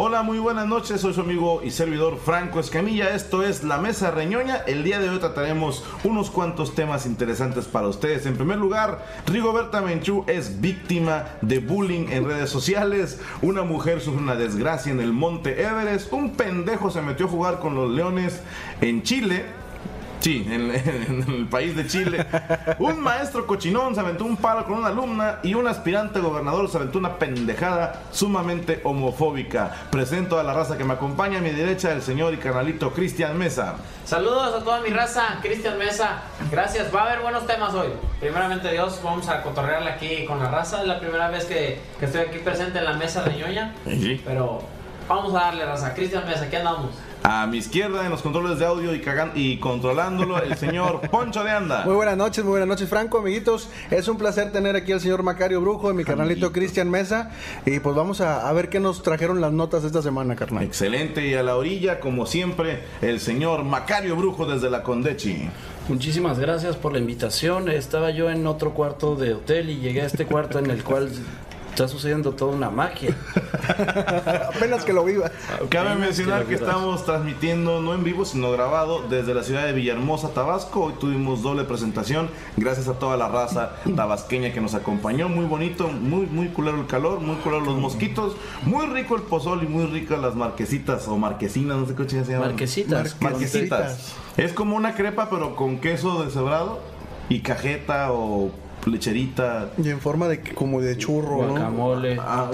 Hola, muy buenas noches, soy su amigo y servidor Franco Escamilla, esto es La Mesa Reñoña, el día de hoy trataremos unos cuantos temas interesantes para ustedes. En primer lugar, Rigoberta Menchú es víctima de bullying en redes sociales, una mujer sufre una desgracia en el monte Everest, un pendejo se metió a jugar con los leones en Chile, Sí, en, en, el país de Chile. Un maestro cochinón se aventó un palo con una alumna y un aspirante gobernador se aventó una pendejada sumamente homofóbica. Presento a la raza que me acompaña a mi derecha, el señor y canalito Cristian Mesa. Saludos a toda mi raza, Cristian Mesa. Gracias, va a haber buenos temas hoy. Primeramente Dios, vamos a cotorrearle aquí con la raza. Es la primera vez que, que estoy aquí presente en la mesa de ñoña. Sí. Pero vamos a darle raza. Cristian Mesa, aquí andamos. A mi izquierda en los controles de audio y, cagan y controlándolo el señor Poncho de Anda. Muy buenas noches, muy buenas noches Franco, amiguitos. Es un placer tener aquí al señor Macario Brujo, de mi carnalito Cristian Mesa. Y pues vamos a, a, ver qué nos trajeron las notas esta semana, carnal. Excelente, y a la orilla, como siempre, el señor Macario Brujo desde la Condechi. Muchísimas gracias por la invitación. Estaba yo en otro cuarto de hotel y llegué a este cuarto en el cual está sucediendo toda una magia. Apenas que lo viva. Cabe mencionar que, que estamos transmitiendo no en vivo, sino grabado desde la ciudad de Villahermosa, Tabasco. Hoy tuvimos doble presentación. Gracias a toda la raza tabasqueña que nos acompañó. Muy bonito, muy, muy culero el calor, muy culero los mosquitos, muy rico el pozol y muy ricas las marquesitas o marquesinas, no sé qué se llaman. Marquesitas. Marquesitas. Es como una crepa, pero con queso deshebrado y cajeta o lecherita. Y en forma de como de churro, Guacamole. ¿no? Ah,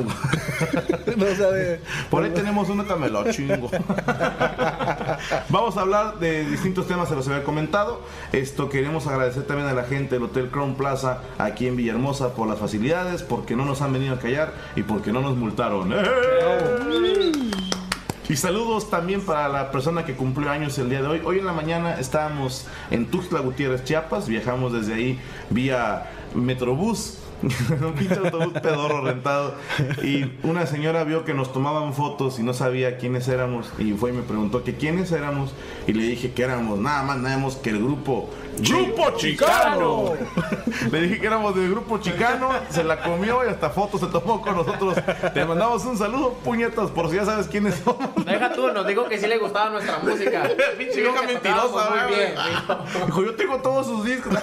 no sabe. Por ahí tenemos una tamelo chingo. Vamos a hablar de distintos temas, se los había comentado. Esto queremos agradecer también a la gente del Hotel Crown Plaza aquí en Villahermosa por las facilidades, porque no nos han venido a callar y porque no nos multaron. ¡Eh! Y saludos también para la persona que cumplió años el día de hoy. Hoy en la mañana estábamos en Tuxtla Gutiérrez, Chiapas. Viajamos desde ahí vía Metrobús. un pinche autobús pedorro rentado. Y una señora vio que nos tomaban fotos y no sabía quiénes éramos. Y fue y me preguntó que quiénes éramos. Y le dije que éramos nada más, nada más que el grupo. ¡Grupo Chicano! le dije que éramos del grupo Chicano. Se la comió y hasta fotos se tomó con nosotros. Te mandamos un saludo, puñetas, por si ya sabes quiénes somos. Deja tú, nos dijo que sí le gustaba nuestra música. Pinche vieja mentirosa, muy bien. Dijo, yo tengo todos sus discos.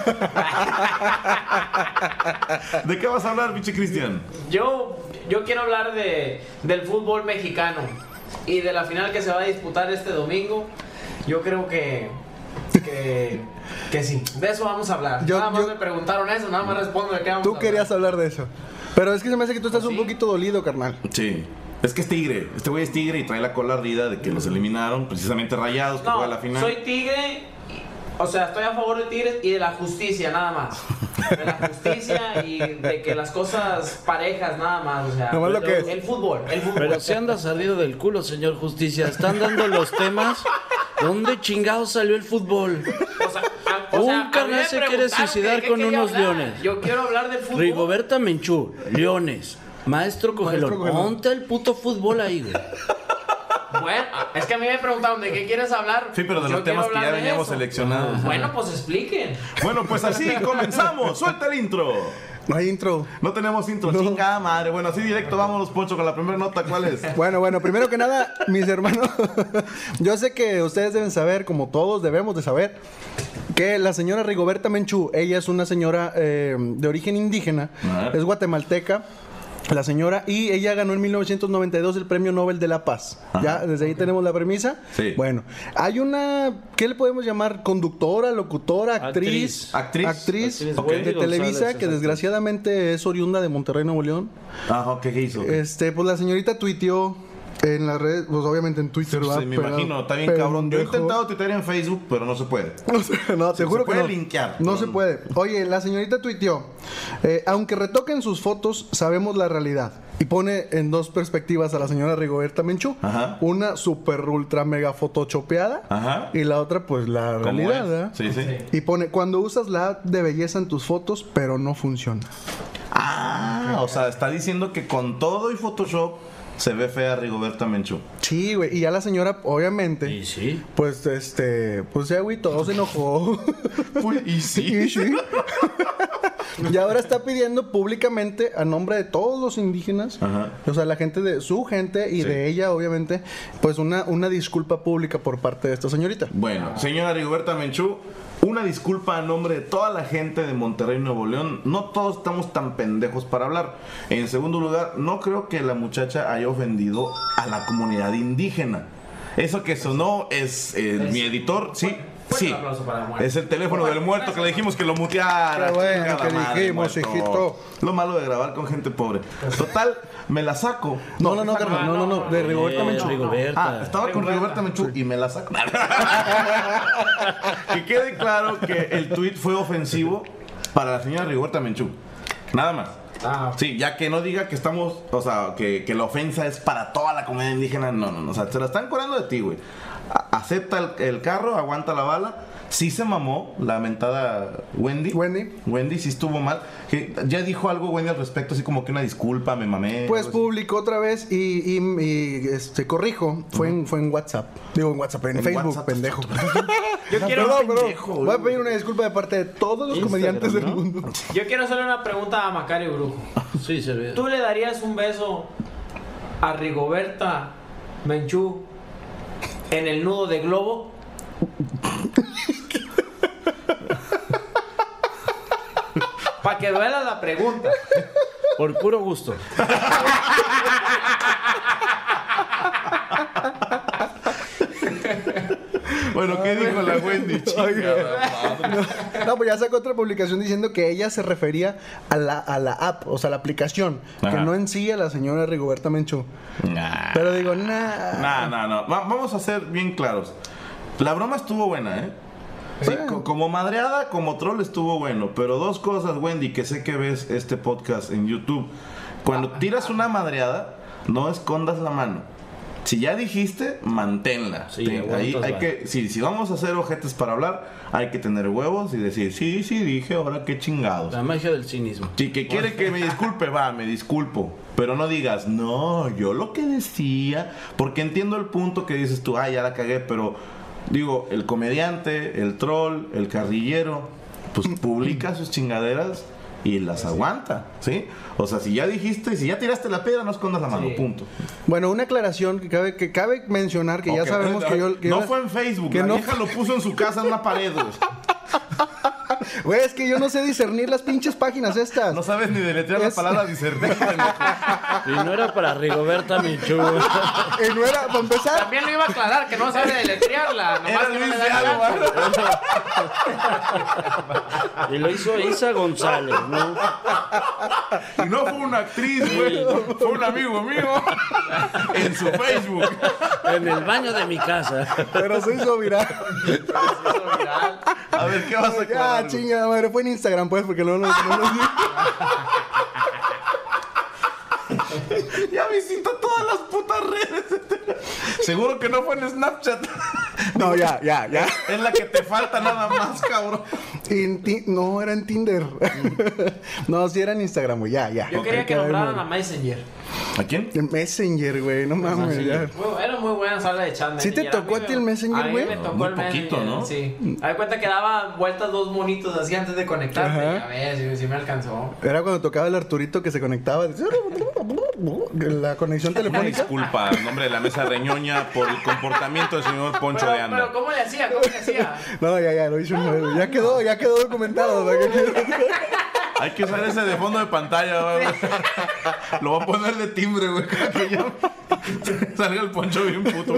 ¿De qué vas a hablar, pinche Cristian? Yo, yo quiero hablar de, del fútbol mexicano y de la final que se va a disputar este domingo. Yo creo que, que, que sí, de eso vamos a hablar. Yo- nada más yo- me preguntaron eso, nada más respondo de qué vamos Tú a querías hablar de eso. Pero es que se me hace que tú estás ¿Ah, un poquito dolido, carnal. Sí. Es que es tigre. Este güey es tigre y trae la cola ardida de que los eliminaron, precisamente rayados, que fue a la final. soy tigre, o sea, estoy a favor de Tigres y de la justicia, nada más. De la justicia y de que las cosas parejas, nada más. O sea, lo que es. el fútbol, el fútbol. Pero se anda salido del culo, señor Justicia. Están dando los temas. ¿Dónde chingados salió el fútbol? O sea, a- o Un sea, me se quiere suicidar con unos hablar. leones. Yo quiero hablar del fútbol. Rigoberta Menchú, Leones. Maestro Cogelón. Maestro Cogelón. Monta el puto fútbol ahí, güey. Bueno, es que a mí me preguntaron de qué quieres hablar. Sí, pero de Yo los temas que ya veníamos eso. seleccionados. Bueno, pues expliquen. Bueno, pues así comenzamos. Suelta el intro. No hay intro. No tenemos intro, chingada madre. Bueno, así directo, vámonos, Poncho, con la primera nota. ¿Cuál es? Bueno, bueno, primero que nada, mis hermanos, yo sé que ustedes deben saber, como todos debemos de saber, que la señora Rigoberta Menchú, ella es una señora eh, de origen indígena, es guatemalteca. La señora, y ella ganó en 1992 el Premio Nobel de la Paz. Ajá. Ya, desde ahí tenemos la premisa. Sí. Bueno, hay una, ¿qué le podemos llamar? Conductora, locutora, actriz. Actriz. Actriz, de González, Televisa, que desgraciadamente es oriunda de Monterrey, Nuevo León. Ajá, ¿qué, qué hizo? Este, pues la señorita tuiteó en las redes, pues obviamente en Twitter, Sí, ¿verdad? me Pero- imagino, está bien cabrón. Yo he intentado tuitear en Facebook, pero no se puede. No, sé, no, te Se- juro se que puede no. linkear, No se no. puede. Oye, la señorita tuiteó, eh, aunque retoquen sus fotos, sabemos la realidad. Y pone en dos perspectivas a la señora Rigoberta Menchú. Ajá. Una super ultra mega photoshopeada. Ajá. Y la otra, pues la ¿Cómo realidad. ¿verdad? Sí, sí. Y pone, cuando usas la app de belleza en tus fotos, pero no funciona. Ah, o sea, está diciendo que con todo y Photoshop se ve fea Rigoberta Menchú. Sí, güey. Y ya la señora, obviamente, Y sí. pues este, pues se agüitó, se enojó. Y Sí, sí. y ahora está pidiendo públicamente a nombre de todos los indígenas, Ajá. o sea, la gente de su gente y Sí. de ella, obviamente, pues una, una disculpa pública por parte de esta señorita. Bueno, señora Rigoberta Menchú, una disculpa a nombre de toda la gente de Monterrey, Nuevo León. No todos estamos tan pendejos para hablar. En segundo lugar, no creo que la muchacha haya ofendido a la comunidad indígena. Eso que sonó es eh, mi editor, sí. Fuerte Sí, aplauso para el muerto. es el teléfono del muerto que le dijimos que lo muteara. Qué bueno que madre, dijimos, muerto. hijito. Lo malo de grabar con gente pobre. Total, me la saco. No, no, no, carnal, no, no, no, de Rigoberta Menchú. Rigoberta. Ah, estaba con Rigoberta Menchú y me la saco. que quede claro que el tweet fue ofensivo para la señora Rigoberta Menchú. Nada más. Ah, Sí, ya que no diga que estamos, o sea, que, que la ofensa es para toda la comunidad indígena. No, no, no. O sea, se la están curando de ti, güey. Acepta el, el carro, aguanta la bala. Sí se mamó la mentada Wendy. Wendy. Wendy sí estuvo mal. Que ya dijo algo Wendy al respecto, así como que una disculpa, me mamé. Pues publicó otra vez y, y- y, este corrijo, fue en, fue en WhatsApp. Digo en WhatsApp, en, En Facebook, WhatsApp. pendejo. Yo No, quiero- perdón, perdón. pendejo, Voy a pedir una disculpa de parte de todos los Instagram, comediantes del ¿no? mundo. Yo quiero hacerle una pregunta a Macario Brujo. Sí, servidor. ¿Tú le darías un beso a Rigoberta Menchú en el nudo de globo? Para que duela la pregunta. Por puro gusto. Bueno, ¿qué dijo la Wendy? Madre. No, pues ya sacó otra publicación diciendo que ella se refería a la, a la app, o sea, la aplicación, que no en sí a la señora Rigoberta Menchú. Nah. Pero digo, nah. No, no. Va- vamos a ser bien claros. La broma estuvo buena, ¿eh? Sí, como madreada, como troll estuvo bueno. Pero dos cosas, Wendy, que sé que ves este podcast en YouTube. Cuando tiras una madreada, no escondas la mano. Si ya dijiste, manténla. Sí, Te- aguantas, ahí hay va. que, si, si vamos a hacer ojetes para hablar, hay que tener huevos y decir, sí, sí, dije, ahora qué chingados. La magia del cinismo. Si que quiere que me disculpe, va, me disculpo. Pero no digas, no, yo lo que decía. Porque entiendo el punto que dices tú, ah, ya la cagué, pero digo, el comediante, el troll, el carrillero, pues publica sus chingaderas y las aguanta, ¿sí? O sea, si ya dijiste, si ya tiraste la piedra, no escondas la mano, Sí. punto. Bueno, una aclaración que cabe, que cabe mencionar que ya sabemos que yo. que no yo- fue en Facebook, que la no- vieja lo puso en su casa en una pared, güey. Es que yo no sé discernir las pinches páginas estas. No sabes ni deletrear la Es- palabra discernir. Y no era para Rigoberta Menchú. Y no era, para empezar, También lo iba a aclarar que no sabe deletrearla. Nomás Era que no le da la. Y lo hizo Isa González, ¿no? Y no fue una actriz, güey. Fue un amigo mío. En su Facebook. En el baño de mi casa. pero se hizo viral. Se hizo viral. A ver, ¿qué vas a Ya, aclarar? Chingada madre, fue en Instagram, pues, porque no lo. No, lo- Ya visita todas las putas redes. Seguro que no fue en Snapchat. no, ya, ya, ya. Es la que te falta nada más, cabrón. En Ti- no, era en Tinder. no, sí era en Instagram, ya, ya. Yo quería que Ok, nombraran a Messenger. ¿A quién? El Messenger, güey, no mames. ya. Muy- era muy buena sala de chat. ¿Sí te tocó a ti me- el Messenger, a mí güey? me tocó Muy el poquito, Messenger, ¿no? Sí. De cuenta que daba vueltas dos monitos así antes de conectarte. Ajá. A ver, sí, sí me alcanzó. Era cuando tocaba el Arturito que se conectaba. La conexión telefónica. disculpa en nombre de la mesa reñoña por el comportamiento del señor Poncho Pero, de Anda. pero ¿cómo le hacía? ¿Cómo le hacía? No, ya, ya, lo hice una vez. Ya quedó, ya quedó documentado. ¿para qué quieres? Hay que usar ese de fondo de pantalla, güey. Lo voy a poner de timbre, güey. que ya salga el Poncho bien puto.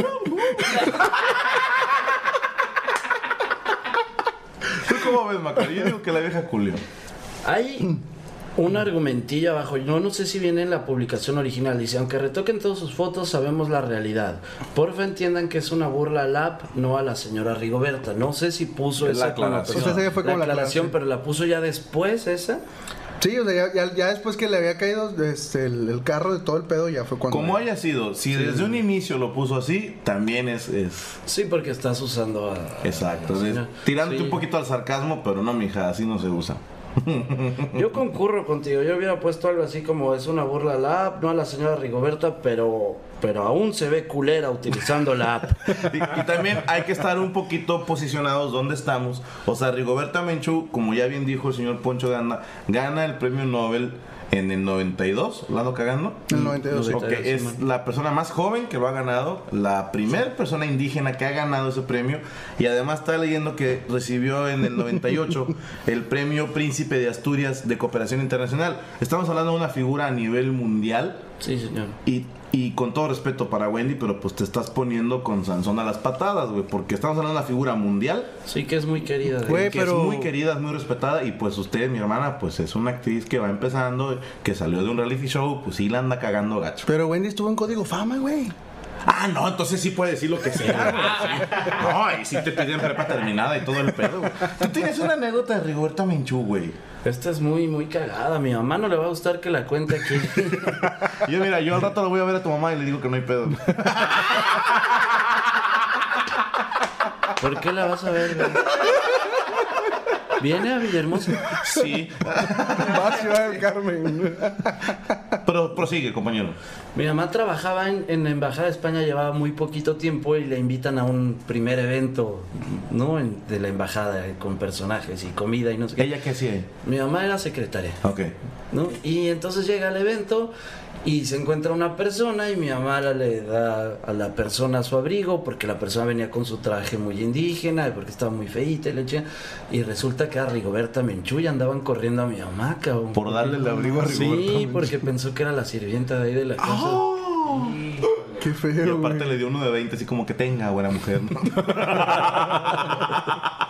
¿Tú cómo ves, Macario? Yo digo que la vieja culió. Hay un argumentillo abajo. No, no sé si viene en la publicación original. Dice, aunque retoquen todas sus fotos, sabemos la realidad. Porfa entiendan que es una burla al app, no a la señora Rigoberta. No sé si puso Es la esa aclaración. connotación. O sea, esa fue como la aclaración, aclaración. pero la puso ya después esa. Sí, o sea, ya, ya- ya después que le había caído este, el, el carro de todo el pedo, ya fue cuando. Como haya sido, si desde un inicio lo puso así, también es. es Sí, porque estás usando a... exacto. a la tirándote Sí. un poquito al sarcasmo, pero no, mija, así no se usa. Yo concurro contigo. Yo hubiera puesto algo así como es una burla a la app, no a la señora Rigoberta, pero, pero aún se ve culera utilizando la app. Y, también hay que estar un poquito posicionados donde estamos. O sea, Rigoberta Menchú, como ya bien dijo el señor Poncho de Anda, gana el premio Nobel en el 92, ¿lo ando cagando? El 92, sí. Ok, es la persona más joven que lo ha ganado, la primera persona indígena que ha ganado ese premio y además está leyendo que recibió en el 98 el premio Príncipe de Asturias de Cooperación Internacional. Estamos hablando de una figura a nivel mundial Sí, señor. y, y con todo respeto para Wendy, pero pues te estás poniendo con Sansón a las patadas, güey, porque estamos hablando de una figura mundial Sí que es muy querida. Güey, que pero- es muy querida, es muy respetada y pues usted, mi hermana, pues es una actriz que va empezando, que salió de un reality show, pues sí la anda cagando gacho. Pero Wendy estuvo en código fama, güey. Ah, no, entonces sí puede decir lo que sea. No, y sí te piden prepa terminada y todo el pedo. güey. Tú tienes una anécdota de Rigoberta Menchú, güey. Esta es muy, muy cagada. A mi mamá no le va a gustar que la cuente aquí. Yo, mira, yo al rato lo voy a ver a tu mamá y le digo que no hay pedo. ¿Por qué la vas a ver, güey? ¿Viene a Villahermosa? Sí. Va a Ciudad del Carmen. Pero prosigue, compañero. Mi mamá trabajaba en, en la Embajada de España, llevaba muy poquito tiempo y le invitan a un primer evento, ¿no? En- de la embajada, eh, con personajes y comida y no sé qué. ¿Ella qué hacía? Mi mamá era secretaria, Ok. ¿no? Y entonces llega al evento y se encuentra una persona y mi mamá le da a la persona su abrigo porque la persona venía con su traje muy indígena y porque estaba muy feíta y le Y resulta que era Rigoberta Menchú y andaban corriendo a mi mamá, cabrón. Por darle el abrigo a Rigoberta Sí, Menchú. porque pensó que era la sirvienta de ahí de la casa. Qué Y feo, aparte güey. le dio uno de 20, así como que tenga, buena mujer. ¿no?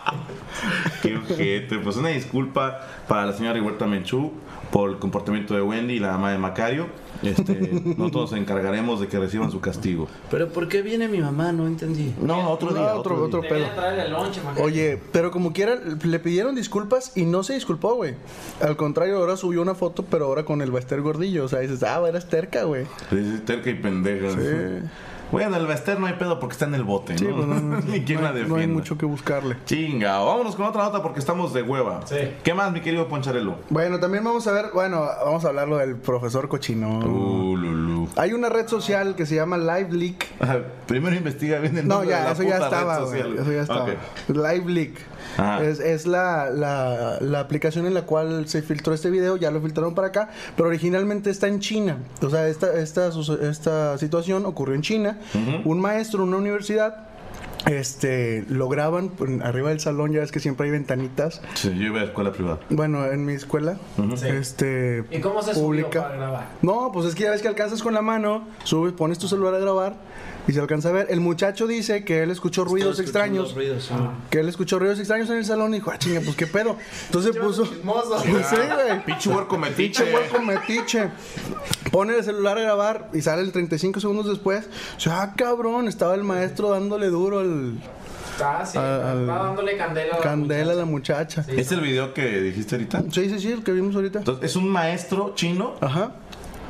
Qué ojete. Pues una disculpa para la señora Rigoberta Menchú por el comportamiento de Wendy y la mamá de Macario. Este, nosotros nos encargaremos de que reciban su castigo. Pero ¿por qué viene mi mamá? No entendí. No, otro No, día. otro- otro día. pedo. Lonche. Oye, pero como quiera, le pidieron disculpas y no se disculpó, güey. Al contrario, ahora subió una foto, pero ahora con el Baster gordillo. O sea, dices, ah, eras terca, güey. Es terca y pendeja. Sí. Bueno, el Bester no hay pedo porque está en el bote, ¿no? Sí, pues no, no, Ni quién no la defienda. no hay mucho que buscarle. Chinga, vámonos con otra nota porque estamos de hueva. Sí. ¿Qué más, mi querido Poncharelo? Bueno, también vamos a ver, bueno, vamos a hablarlo del profesor cochino. Uh, Lulú. Hay una red social que se llama LiveLeak. Ah, Primero investiga bien el No, nombre de ya, la eso ya puta red estaba, güey. social. Eso ya estaba. Ok. LiveLeak. Ajá. Es, es la, la, la aplicación en la cual se filtró este video, ya lo filtraron para acá, pero originalmente está en China. O sea, esta, esta, esta situación ocurrió en China. Un maestro en una universidad este, lo graban pues, arriba del salón, ya ves que siempre hay ventanitas. Sí, yo iba a escuela privada. Bueno, en mi escuela, Sí. este, ¿Y cómo se subió pública. para grabar? No, pues es que ya ves que alcanzas con la mano, subes, pones tu celular a grabar y se alcanza a ver. El muchacho dice que él escuchó ruidos extraños. ruidos. Que él escuchó ruidos extraños en el salón y dijo, ah, chinga, pues qué pedo. Entonces puso. Pues sí, güey. Pinche huerco metiche. Pinche hueco metiche. Pone el celular a grabar y sale el 35 segundos después. O sea, ah, cabrón, estaba el maestro dándole duro el Está así, Al- al- está dándole candela. a la candela a la muchacha. muchacha. ¿Es el video que dijiste ahorita? Sí, sí, sí, el que vimos ahorita. Entonces, es un maestro chino Ajá.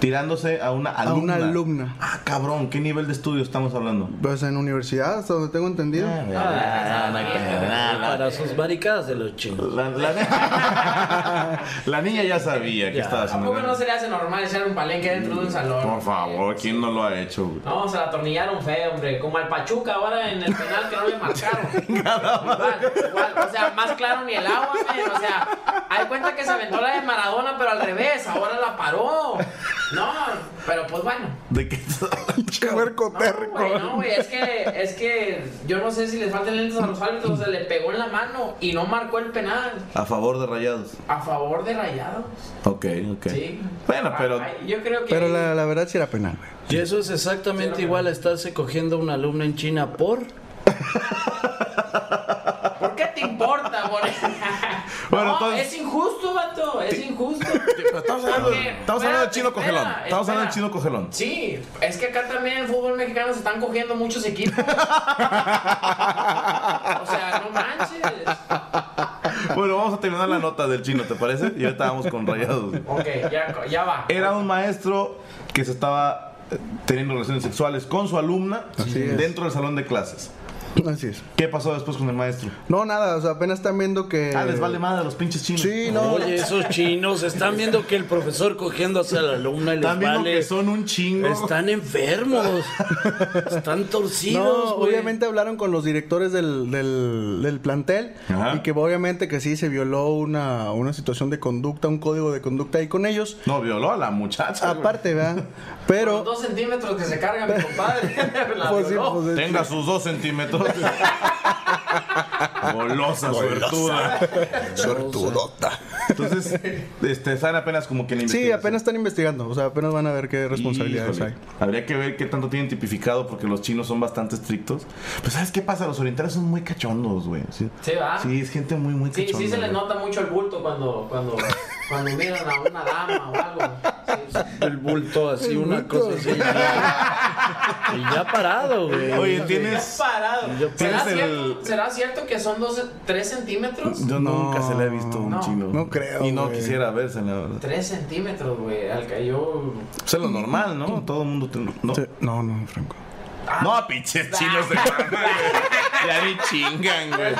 Tirándose a una A alumna. una alumna. Ah, cabrón, ¿qué nivel de estudio estamos hablando? Pues en universidad, hasta donde tengo entendido. Ah. Para sus maricadas de los chinos. La, la- la niña ya sabía que Ya. estaba haciendo. Tampoco no se le hace normal echar un palenque dentro de un salón. Por favor, ¿quién no lo ha hecho? güey? No, se la atornillaron feo, hombre. Como al Pachuca ahora en el penal que no le marcaron. igual, igual. O sea, más claro ni el agua, men. O sea, hay cuenta que se aventó la de Maradona, pero al revés. Ahora la paró. No, pero pues bueno. ¿De qué? Puerco No, terco. güey, no, güey, es que, es que yo no sé si les faltan lentes a los árbitros, se le pegó en la mano y no marcó el penal A favor de Rayados. a favor de Rayados. Ok, ok. Sí. Bueno, pero. Ay, yo creo que. Pero la, la verdad sí era penal, güey. Y eso es exactamente igual a estarse cogiendo una alumna en China por. ¿Por qué te importa, güey? Bueno, no, entonces- es injusto, vato, es injusto. Estamos hablando, Porque, estamos hablando del espérate, chino espera, cogelón. Estamos hablando espera. chino cogelón. Sí, es que acá también en el fútbol mexicano se están cogiendo muchos equipos. o sea, no manches. Bueno, vamos a terminar la nota del chino, ¿te parece? Y ahorita vamos con Rayados. Ok, ya, ya va. Era un maestro que se estaba eh, teniendo relaciones sexuales con su alumna Así es. dentro del salón de clases. Así es. ¿Qué pasó después con el maestro? No, nada, o sea, apenas están viendo que. Ah, les vale madre a los pinches chinos. Sí, no. Oye, esos chinos están viendo que el profesor cogiéndose a la alumna y les Están viendo vale. que son un chingo. Están enfermos. Están No, torcidos, güey. obviamente hablaron con los directores del, del, del plantel Ajá. y que obviamente que sí se violó una, una situación de conducta, un código de conducta ahí con ellos. No, violó a la muchacha. Aparte, ¿verdad? Pero, dos centímetros que se carga mi compadre. La pues sí, pues, es- Tenga sus dos centímetros. Golosa, suertuda. Suertudota. Entonces, este, están apenas como que en Sí, apenas están investigando, o sea, apenas van a ver qué responsabilidades Híjole. hay. Habría que ver qué tanto tienen tipificado porque los chinos son bastante estrictos. Pues ¿sabes qué pasa? Los orientales son muy cachondos, güey. Sí, Sí, va. Sí, es gente muy, muy Sí, cachonda. sí se les nota mucho el bulto cuando, cuando, cuando miran a una dama o algo. El bulto así, El una bulto. cosa así. ya. Y ya parado, güey. Oye, Ya tienes... parado. Yo- ¿Será, tienes el- cierto, ¿Será cierto que son dos, tres centímetros? Yo No. nunca se le he visto a un No. chino. No creo, Y no güey. quisiera verse, la verdad. Tres centímetros, güey. Al que yo. Pues es lo normal, ¿no? Todo el mundo... ten- ¿no? Sí, No, no, Franco. No, pinches chinos de mamá, güey. Ya ni chingan, güey.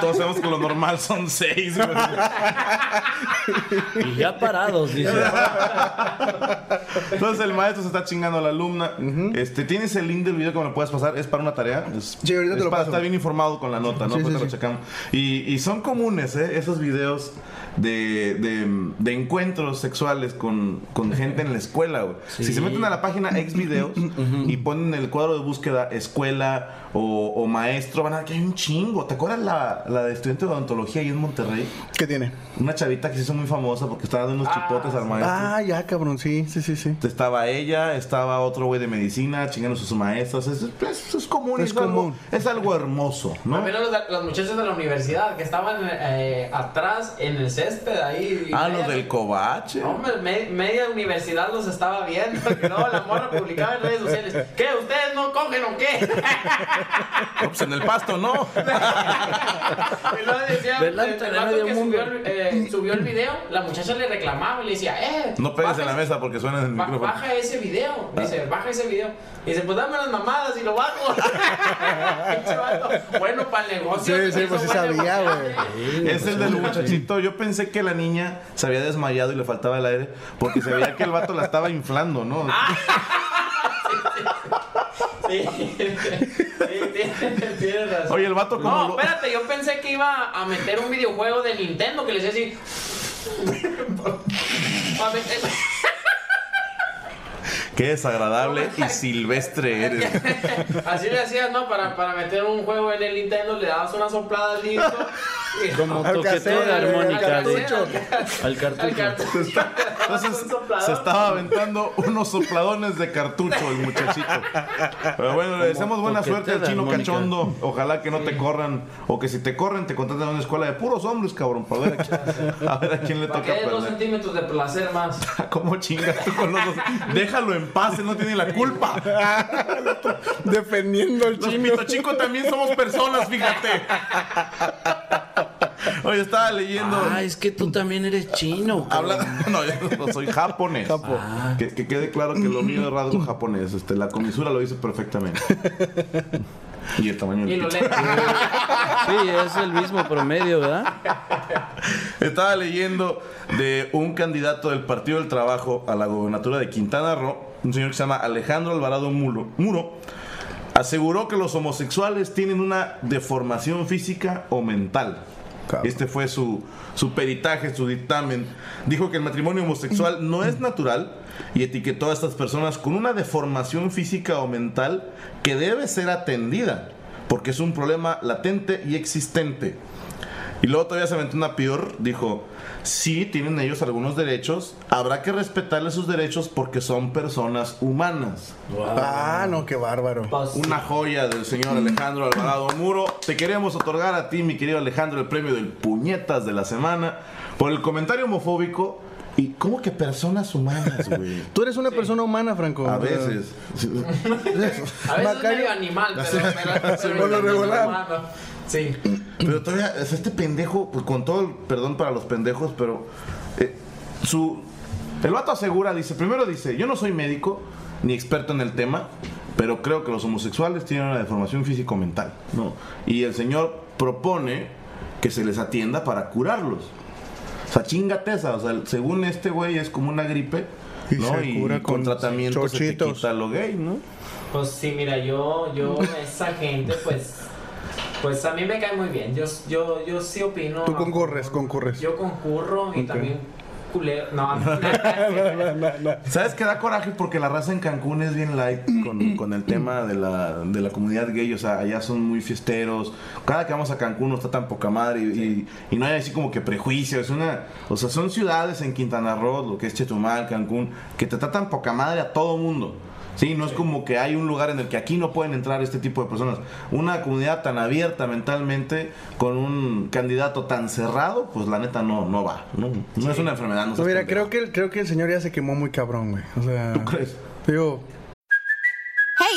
Todos sabemos que lo normal son seis, güey. Y ya parados, dice. Entonces el maestro se está chingando a la alumna. Este, ¿Tienes el link del video que me lo puedes pasar? ¿Es para una tarea? Es, Sí, ahorita te lo para paso. estar bien informado con la nota, ¿no? Sí, Ahorita sí, lo sí. checamos. Y, y son comunes, ¿eh? Esos videos de, de, de encuentros sexuales con, con gente en la escuela, güey. Si se meten a la página Xvideos y ponen el cuadro de búsqueda escuela o, o maestro, van a ver que hay un chingo. ¿Te acuerdas la, la de estudiante de odontología ahí en Monterrey? ¿Qué tiene? Una chavita que se hizo muy famosa porque estaba dando unos Ah, chipotes al maestro. Ah, ya, cabrón, sí, sí, sí, sí. Estaba ella, estaba otro güey de medicina, chingándose a sus maestros. Es, es- es común, Es es, algo, común. es algo hermoso, ¿no? También los, los muchachos de la universidad que estaban eh, atrás en el césped ahí. Ah, media- los del cobache. Hombre, me- media universidad los estaba viendo. que No, la morra publicaba en redes sociales. ¿Qué? ¿Ustedes no cogen o qué? No, pues en el pasto, ¿no. Y luego decía, Delante el de vato medio que mundo. subió el, eh, subió el video, la muchacha le reclamaba y le decía, eh. No pegues baja en la mesa porque suena en el micrófono. Baja ese video. Dice, baja ese video. Y dice, pues dame las mamadas y lo bajo. Pinche vato. bueno, para el negocio. Sí, sí, pues sí sabía, güey. Es el del muchachito. Yo pensé que la niña se había desmayado y le faltaba el aire porque se veía que el vato la estaba inflando, ¿no? Sí, sí, tienes, tienes razón. Oye, el vato como No, lo- espérate, yo pensé que iba a meter un videojuego de Nintendo que le decía así. Qué desagradable y silvestre eres. Así le hacías, ¿no? Para, para meter un juego en el Nintendo, le dabas una soplada al disco. y- Como Al toqueteo de al armónica. cartucho. güey. Al Al cartucho. cartucho. Entonces se estaba aventando unos sopladones de cartucho el muchachito. Pero bueno, le deseamos buena suerte al chino armónica. cachondo. Ojalá que no te corran o que si te corren te contraten a una escuela de puros hombres, cabrón, para ver a quién, a, ver a quién le Para toca que dos centímetros de placer más. ¿Cómo chingas tú con los dos? Déjalo en paz, él no tiene la culpa. Defendiendo al Los chino. Mito Chico también somos personas, fíjate. Oye, estaba leyendo. Ah, es que tú también eres chino. Habla, no, yo no soy japonés. Ah. Que, que quede claro que lo mío es rasgo japonés. Este, la comisura lo hice perfectamente. Y el tamaño del. Sí, es el mismo promedio, ¿verdad? Estaba leyendo de un candidato del Partido del Trabajo a la gobernatura de Quintana Roo, un señor que se llama Alejandro Alvarado Muro, Muro aseguró que los homosexuales tienen una deformación física o mental. Este fue su, su peritaje, su dictamen. Dijo que el matrimonio homosexual no es natural y etiquetó a estas personas con una deformación física o mental que debe ser atendida porque es un problema latente y existente. Y luego todavía se aventó una peor, dijo, sí, tienen ellos algunos derechos, habrá que respetarles sus derechos porque son personas humanas. Ah, no, qué bárbaro. Una joya del señor Alejandro Alvarado Muro. Te queremos otorgar a ti, mi querido Alejandro, el premio del Puñetas de la semana por el comentario homofóbico. ¿Y cómo que personas humanas, güey? Tú eres una persona humana, Franco. A veces. A veces es medio animal, pero, pero, pero- regular. Sí. Pero todavía, es este pendejo, pues, con todo el perdón para los pendejos, pero eh, su. El vato asegura, dice, primero dice, yo no soy médico ni experto en el tema, pero creo que los homosexuales tienen una deformación físico-mental, ¿no? Y el señor propone que se les atienda para curarlos. O sea, chingate esa, o sea, según este güey es como una gripe, Y ¿no? se y cura con, con tratamiento se te chochitos. quita lo gay, ¿no? Pues sí, mira, yo, yo, esa gente, pues, pues a mí me cae muy bien. Yo, yo, yo sí opino. Tú concurres, concurres. Yo concurro y también culero. No, no, no. ¿Sabes qué da coraje? Porque la raza en Cancún es bien light con, con el tema de la, de la comunidad gay. O sea, allá son muy fiesteros. Cada que vamos a Cancún no está tan poca madre. Y, y- y no hay así como que prejuicios. Es una, o sea, son ciudades en Quintana Roo, lo que es Chetumal, Cancún, que te tratan poca madre a todo mundo. Sí, no es como que hay un lugar en el que aquí no pueden entrar este tipo de personas. Una comunidad tan abierta mentalmente, con un candidato tan cerrado, pues la neta no, no va. No, no es una enfermedad. No No, seas mira, creo que, el- creo que el señor ya se quemó muy cabrón, güey. O sea, ¿Tú crees? digo,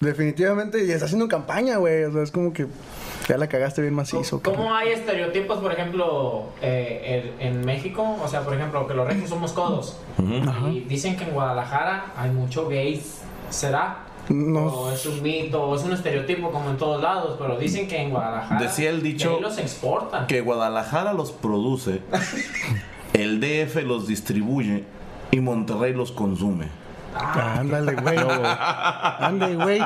Definitivamente, y está haciendo campaña, güey. O sea, es como que ya la cagaste bien macizo. ¿Cómo hay estereotipos, por ejemplo, eh, en, en México? O sea, por ejemplo, que los regios somos codos. Y dicen que en Guadalajara hay mucho gays. ¿Será? No. O es un mito, o es un estereotipo como en todos lados, pero dicen que en Guadalajara Decía el dicho ahí los exportan. que Guadalajara los produce, el DF los distribuye y Monterrey los consume. Ah, ándale, güey. Ándale, güey.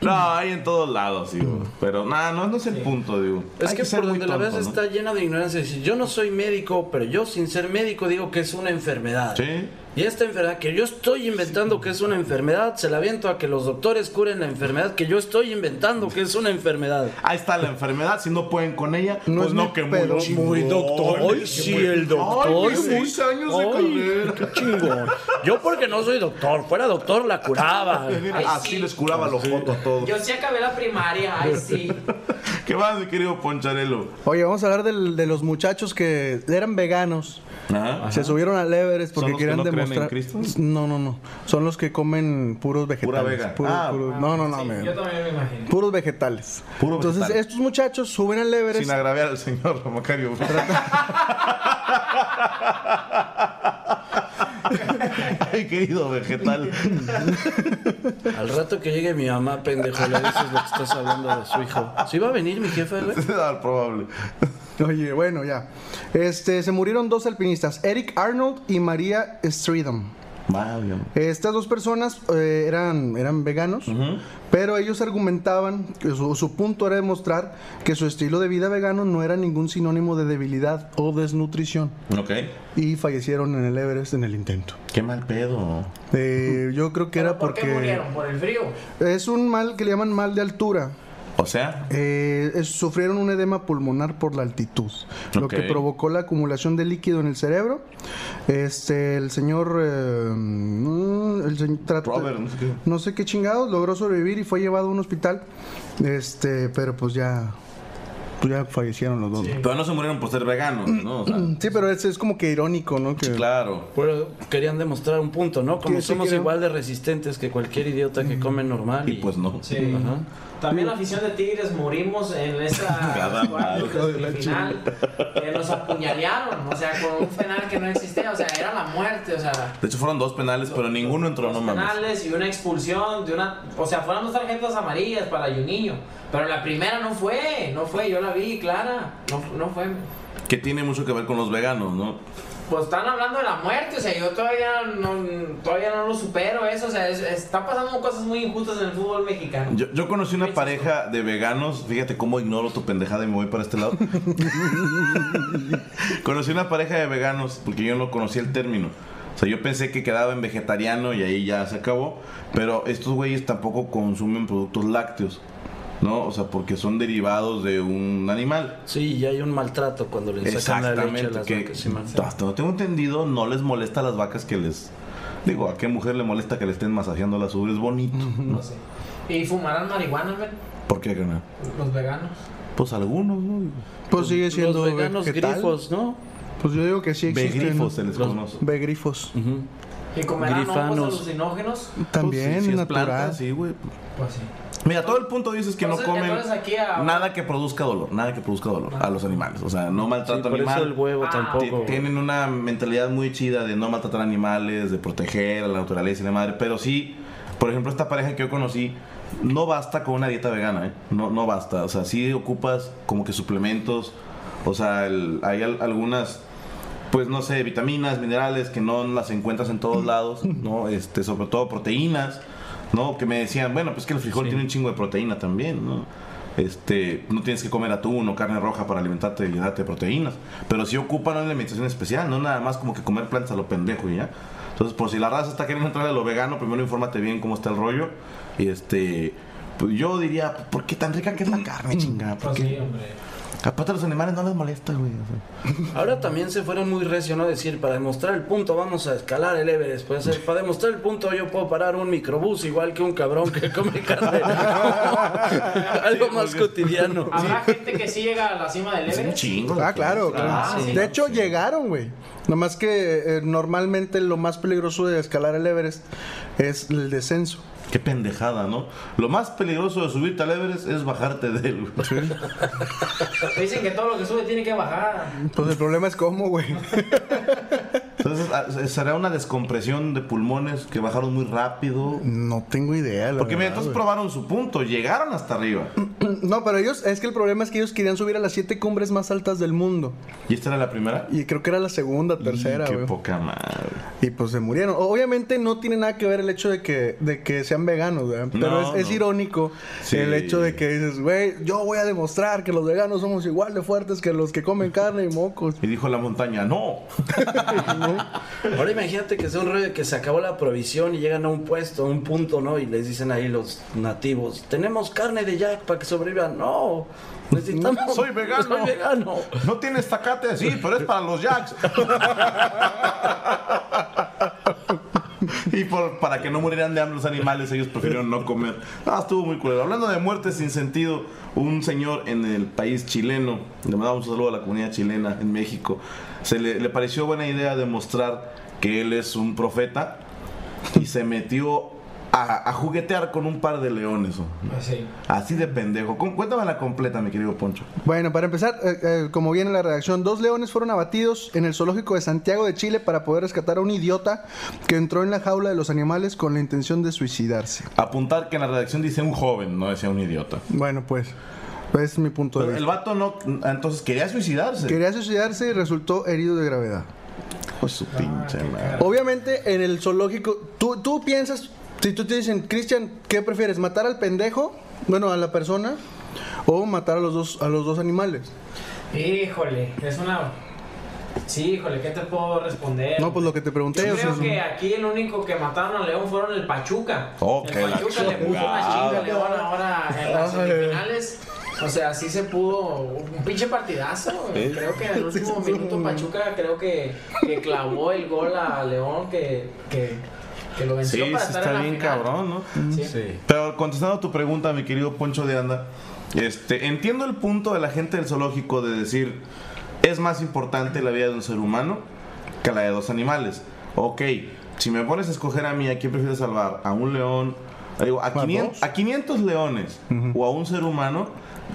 No, hay en todos lados, digo. Pero nada, no, no es el punto, digo. Es Hay que ser por donde la ves tonto, ¿no? está llena de ignorancia. Yo no soy médico, pero yo sin ser médico digo que es una enfermedad. Sí. Y esta enfermedad que yo estoy inventando que es una enfermedad, se la aviento a que los doctores curen la enfermedad que yo estoy inventando que es una enfermedad. Ahí está la enfermedad, si no pueden con ella, No pues es no, que pedo. muy doctor. Ay, sí, el doctor. Ay, seis años de carrera. qué chingón. Yo porque no soy doctor, fuera doctor la curaba. Ay, Así sí. les curaba los fotos a todos. Yo sí acabé la primaria, ay sí. ¿Qué más, mi querido Poncharelo? Oye, vamos a hablar del- de los muchachos que eran veganos. Ajá. Se subieron al Everest porque ¿Son los que querían no creen en demostrar. Cristo? No, no, no. Son los que comen puros vegetales. vega. Puros- Ah, puros- no, no, no. Sí, me- yo también me imagino. Puros vegetales. Puro Entonces, vegetal. estos muchachos suben al Everest. Sin agraviar al señor Macario. Ay, querido vegetal. Al rato que llegue mi mamá, pendejo, le dices lo que estás hablando de su hijo. ¿Sí va a venir mi jefe, güey? Ah, probable. Oye, bueno, ya. Este, se murieron dos alpinistas, Eric Arnold y María Streedom. Válgame. Estas dos personas eh, eran, eran veganos, pero ellos argumentaban que su, su punto era demostrar que su estilo de vida vegano no era ningún sinónimo de debilidad o desnutrición. Ok. Y fallecieron en el Everest en el intento. Qué mal pedo. Eh, yo creo que era ¿Por porque qué murieron? ¿Por el frío? es un mal que le llaman mal de altura. O sea, Eh, es- sufrieron un edema pulmonar por la altitud, lo que provocó la acumulación de líquido en el cerebro. Este, el señor, eh, mm, el señor Robert, no sé qué. no sé qué chingados, logró sobrevivir y fue llevado a un hospital. Este, pero pues ya, pues ya fallecieron los dos. Sí, pero no se murieron por ser veganos, ¿no? O sea, pero es, es como que irónico, ¿no? Que, claro. Pero querían demostrar un punto, ¿no? Como Sí, sí somos quiero. igual de resistentes que cualquier idiota que come normal. Y pues no. Sí. Ajá. También la afición de Tigres morimos en esa final que nos apuñalearon, o sea, con un penal que no existía, o sea, era la muerte, o sea, De hecho fueron dos penales, pero ninguno entró, no dos mames. penales y una expulsión de una, o sea, fueron dos tarjetas amarillas para Juninho, pero la primera no fue, no fue, yo la vi clara, no, no fue. Que tiene mucho que ver con los veganos, ¿no? Pues están hablando de la muerte, o sea, yo todavía no, todavía no lo supero eso, o sea, es- están pasando cosas muy injustas en el fútbol mexicano. Yo, yo conocí una pareja de veganos, fíjate cómo ignoro tu pendejada y me voy para este lado. conocí una pareja de veganos porque yo no conocía el término. O sea, yo pensé que quedaba en vegetariano y ahí ya se acabó. Pero estos güeyes tampoco consumen productos lácteos, ¿no? O sea, porque son derivados de un animal. Sí, y hay un maltrato cuando le sacan la leche a Exactamente. las Que, vacas, sí, hasta no tengo entendido, no les molesta a las vacas que les. Digo, ¿a qué mujer le molesta que le estén masajeando las ubres? Es bonito. ¿no? No sé. ¿Y fumarán marihuana, men? ¿Por qué, carnal? Los veganos. Pues algunos, ¿no? Pues sigue siendo Los veganos grifos, ¿no? Pues yo digo que sí existen. Begrifos se les conoce. Begrifos. Ujú. ¿Y comerán hongos alucinógenos? También Pues sí, si es natural. planta, sí, güey. Pues sí. Mira, todo el punto dices que Entonces- no comen a- nada que produzca dolor, nada que produzca dolor a los animales. O sea, no Sí, maltrato por animal. eso el huevo Ah, tampoco. Ti- Tienen una mentalidad muy chida de no maltratar animales, de proteger a la naturaleza y la madre. Pero sí, por ejemplo, esta pareja que yo conocí, no basta con una dieta vegana, ¿eh? No, no basta. O sea, sí ocupas como que suplementos. O sea, el- hay al- algunas, pues no sé, vitaminas, minerales que no las encuentras en todos lados, ¿no? Este, sobre todo proteínas, ¿no? Que me decían, bueno, pues que el frijol tiene un chingo de proteína también, ¿no? Este, no tienes que comer atún o carne roja para alimentarte y llenarte de proteínas. Pero sí ocupan una alimentación especial, no nada más como que comer plantas a lo pendejo y ya. Entonces, por si la raza está queriendo entrar a lo vegano, primero infórmate bien cómo está el rollo. Y este, pues yo diría, ¿por qué tan rica que es la carne, chingada? Pues sí, hombre. Aparte los animales no les molesta, güey. o sea. Ahora también se fueron muy recio, ¿no? Decir, para demostrar el punto vamos a escalar el Everest. Pues eh, para demostrar el punto yo puedo parar un microbús igual que un cabrón que come carne. Algo más cotidiano. ¿Habrá gente que sí llega a la cima del Es un Everest? chingo. Ah, claro, claro. Ah, sí. de hecho, llegaron, güey. Nomás que eh, normalmente lo más peligroso de escalar el Everest es el descenso. Qué pendejada, ¿no? Lo más peligroso de subirte al Everest es bajarte de él. güey. Dicen que todo lo que sube tiene que bajar. Pues el problema es cómo, güey. Entonces, ah, será una descompresión de pulmones que bajaron muy rápido. No tengo idea, la Porque mira, entonces probaron su punto, llegaron hasta arriba. No, pero ellos, es que el problema es que ellos querían subir a las siete cumbres más altas del mundo. ¿Y esta era la primera? Y creo que era la segunda, tercera, Y Qué poca madre. Y pues se murieron. Obviamente no tiene nada que ver el hecho de que, de que sean veganos, ¿verdad? Pero No, es, es no. irónico Sí. el hecho de que dices, güey, yo voy a demostrar que los veganos somos igual de fuertes que los que comen carne y mocos. Y dijo la montaña, no. Ahora imagínate que es un rollo de que se acabó la provisión y llegan a un puesto, a un punto, ¿no? Y les dicen ahí los nativos, tenemos carne de jack para que sobrevivan. No, necesitamos... Soy vegano. Soy vegano. No tiene zacate, sí, pero es para los jacks. y por, para que no murieran de hambre los animales, ellos prefirieron no comer. Ah, estuvo muy culero. Hablando de muertes sin sentido, un señor en el país chileno, le mandamos un saludo a la comunidad chilena en México, se le, le pareció buena idea demostrar que él es un profeta y se metió a, a juguetear con un par de leones. ¿o? Pues sí. Así de pendejo. Cu- Cuéntame la completa, mi querido Poncho. Bueno, para empezar, eh, eh, como viene la redacción, dos leones fueron abatidos en el zoológico de Santiago de Chile para poder rescatar a un idiota que entró en la jaula de los animales con la intención de suicidarse. Apuntar que en la redacción dice un joven, no decía un idiota. Bueno, pues, ese es mi punto de Pero el vista. vato no, entonces quería suicidarse. Quería suicidarse y resultó herido de gravedad. Pues su pinche madre. Obviamente, en el zoológico, tú, tú piensas, si tú te dicen, Cristian, ¿qué prefieres? ¿Matar al pendejo? Bueno, a la persona, o matar a los dos, a los dos animales. Híjole, es una. Sí, híjole, ¿qué te puedo responder? No, pues lo que te pregunté. Yo creo que aquí el único que mataron a León fueron el Pachuca. Oh, el Pachuca le puso una chinga a León ahora en las semifinales. O sea, sí se pudo. Un pinche partidazo. Sí. Creo que en el último minuto Pachuca creo que, que clavó el gol a León que, que, que lo Sí, venció sí para estar está en la bien final. cabrón, ¿no? Sí. Sí. Pero contestando a tu pregunta, mi querido Poncho de Anda, este, entiendo el punto de la gente del zoológico de decir es más importante la vida de un ser humano que la de dos animales. Ok, si me pones a escoger a mí, ¿a quién prefieres salvar? ¿A un león? Digo, a, 500, dos? a 500 leones o a un ser humano,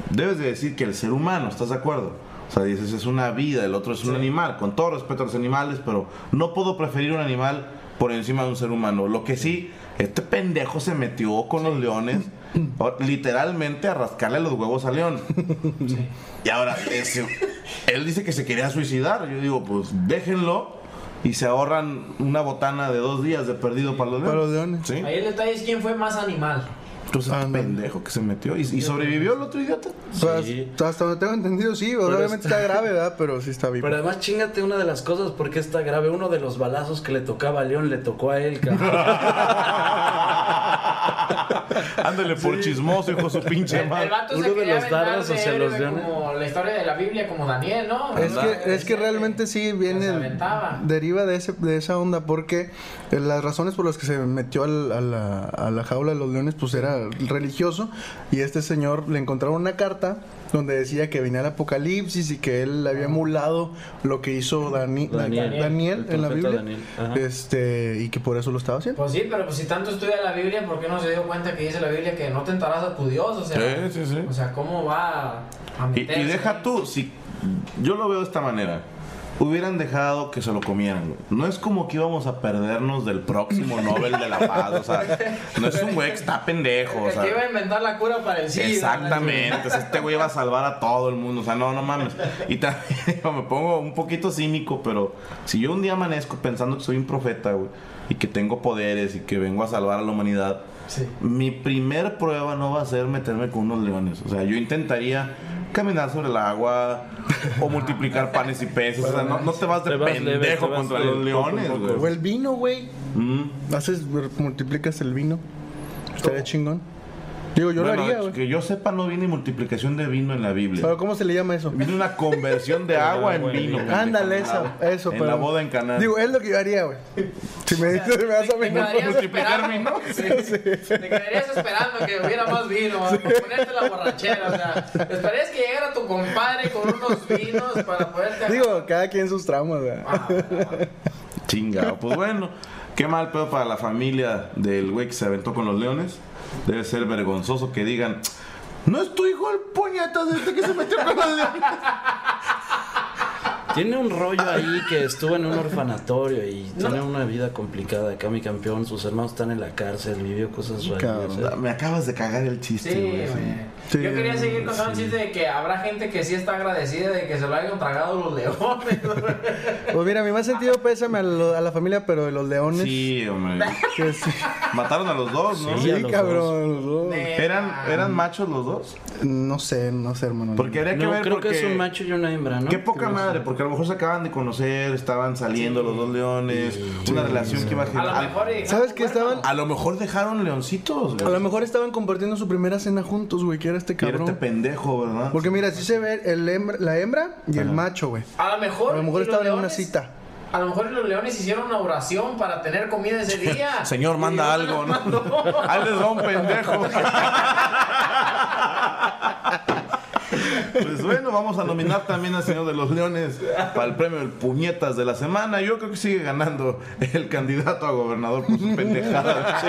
debes de decir que el ser humano, ¿estás de acuerdo? O sea, dices, es una vida, el otro es un animal, con todo respeto a los animales, pero no puedo preferir un animal por encima de un ser humano. Lo que sí, este pendejo se metió con los leones, o- literalmente a rascarle los huevos al león. Y ahora, ese- él dice que se quería suicidar. Yo digo, pues déjenlo y se ahorran una botana de dos días de perdido para los leones. Para los leones. Sí. Ahí el detalle es quién fue más animal. Entonces, este Ándale. pendejo que se metió. ¿Y, y sobrevivió el otro idiota? Pues, Sí. hasta donde tengo entendido, sí. Obviamente está grave, ¿verdad? Pero sí está vivo. Pero además chingate una de las cosas porque está grave. Uno de los balazos que le tocaba a León le tocó a él, cabrón. Ándale por chismoso, hijo su pinche El, el madre. vato Uno se de los dardos hacia los leones. como la historia de la Biblia, como Daniel, ¿no? Es que, es que realmente sí se viene, deriva de, ese, de esa onda, porque eh, las razones por las que se metió al- a, la, a la jaula de los leones, pues era religioso, y este señor le encontraron una carta donde decía que venía el apocalipsis y que él había emulado lo que hizo Dani- Daniel. Daniel, El en la Biblia, Daniel, este y que por eso lo estaba haciendo. Pues sí, pero pues si tanto estudia la Biblia, ¿por qué no se dio cuenta que dice la Biblia que no tentarás a tu Dios? O sea, Sí, sí, sí. O sea, ¿cómo va a Y, meterse? y deja tú, si yo lo veo de esta manera. Hubieran dejado que se lo comieran. No es como que íbamos a perdernos del próximo Nobel de la Paz. O sea, no es un güey que está pendejo. O El sea, que iba a inventar la cura para el SIDA. Exactamente, este güey iba a salvar a todo el mundo, o sea, no, no mames. Y también me pongo un poquito cínico, pero si yo un día amanezco pensando que soy un profeta, güey, y que tengo poderes y que vengo a salvar a la humanidad, Sí. mi primer prueba no va a ser meterme con unos leones. O sea, yo intentaría caminar sobre el agua o multiplicar panes y peces. O sea, no, no te vas de Te vas leve, pendejo te vas contra los leones, güey. O el vino, güey. Mm. Haces, multiplicas el vino. Estaría chingón. Digo, yo Bueno, lo haría, güey. que yo sepa, no viene multiplicación de vino en la Biblia. Pero ¿cómo se le llama eso? Viene una conversión de agua en vino. Ándale, eso, eso, En pero- la boda en Cana. Digo, es lo que yo haría, güey. Si me dices, me vas a venir. multiplicar vino. sí. Te quedarías esperando que hubiera más vino, para ponerte la borrachera. O sea, esperarías que llegara tu compadre con unos vinos para poderte. Digo, cada quien sus traumas, güey. Ah, Chingado. Pues bueno, qué mal pedo para la familia del güey que se aventó con los leones. Debe ser vergonzoso que digan. No es tu hijo el puñetas desde que se metió con los leones. Tiene un rollo ahí que estuvo en un orfanatorio y tiene una vida complicada. Acá mi campeón, sus hermanos están en la cárcel, vivió cosas raras. ¿eh? Me acabas de cagar el chiste, Sí, güey. sí. güey. Sí, Yo quería seguir contando sí. un chiste de que habrá gente que sí está agradecida de que se lo hayan tragado los leones. Pues mira, mi más sentido pésame a, lo- a la familia, pero de los leones. Sí, hombre. Que sí, Mataron a los dos, ¿no? Sí, cabrón. los dos. ¿Eran, ¿Eran machos los dos? No sé, no sé, hermano. Porque habría que No, ver creo porque... que es un macho y una hembra, ¿no? Qué poca madre, porque lo mejor se acaban de conocer, estaban saliendo los dos leones, una relación que iba a A generar. lo mejor. y- ¿Sabes qué estaban? A lo mejor dejaron leoncitos, güey. A lo mejor estaban compartiendo su primera cena juntos, güey, que era este Y era cabrón. este pendejo, ¿verdad? Porque mira, sí se ve el hembra- la hembra y el macho, güey. A lo mejor. A lo mejor estaban en una cita. A lo mejor los leones hicieron una oración para tener comida ese día. Señor, manda algo. ¿no? Ahí les va un pendejo. Pues bueno, vamos a nominar también al señor de los leones para el premio del puñetas de la semana. Yo creo que sigue ganando el candidato a gobernador por su pendejada.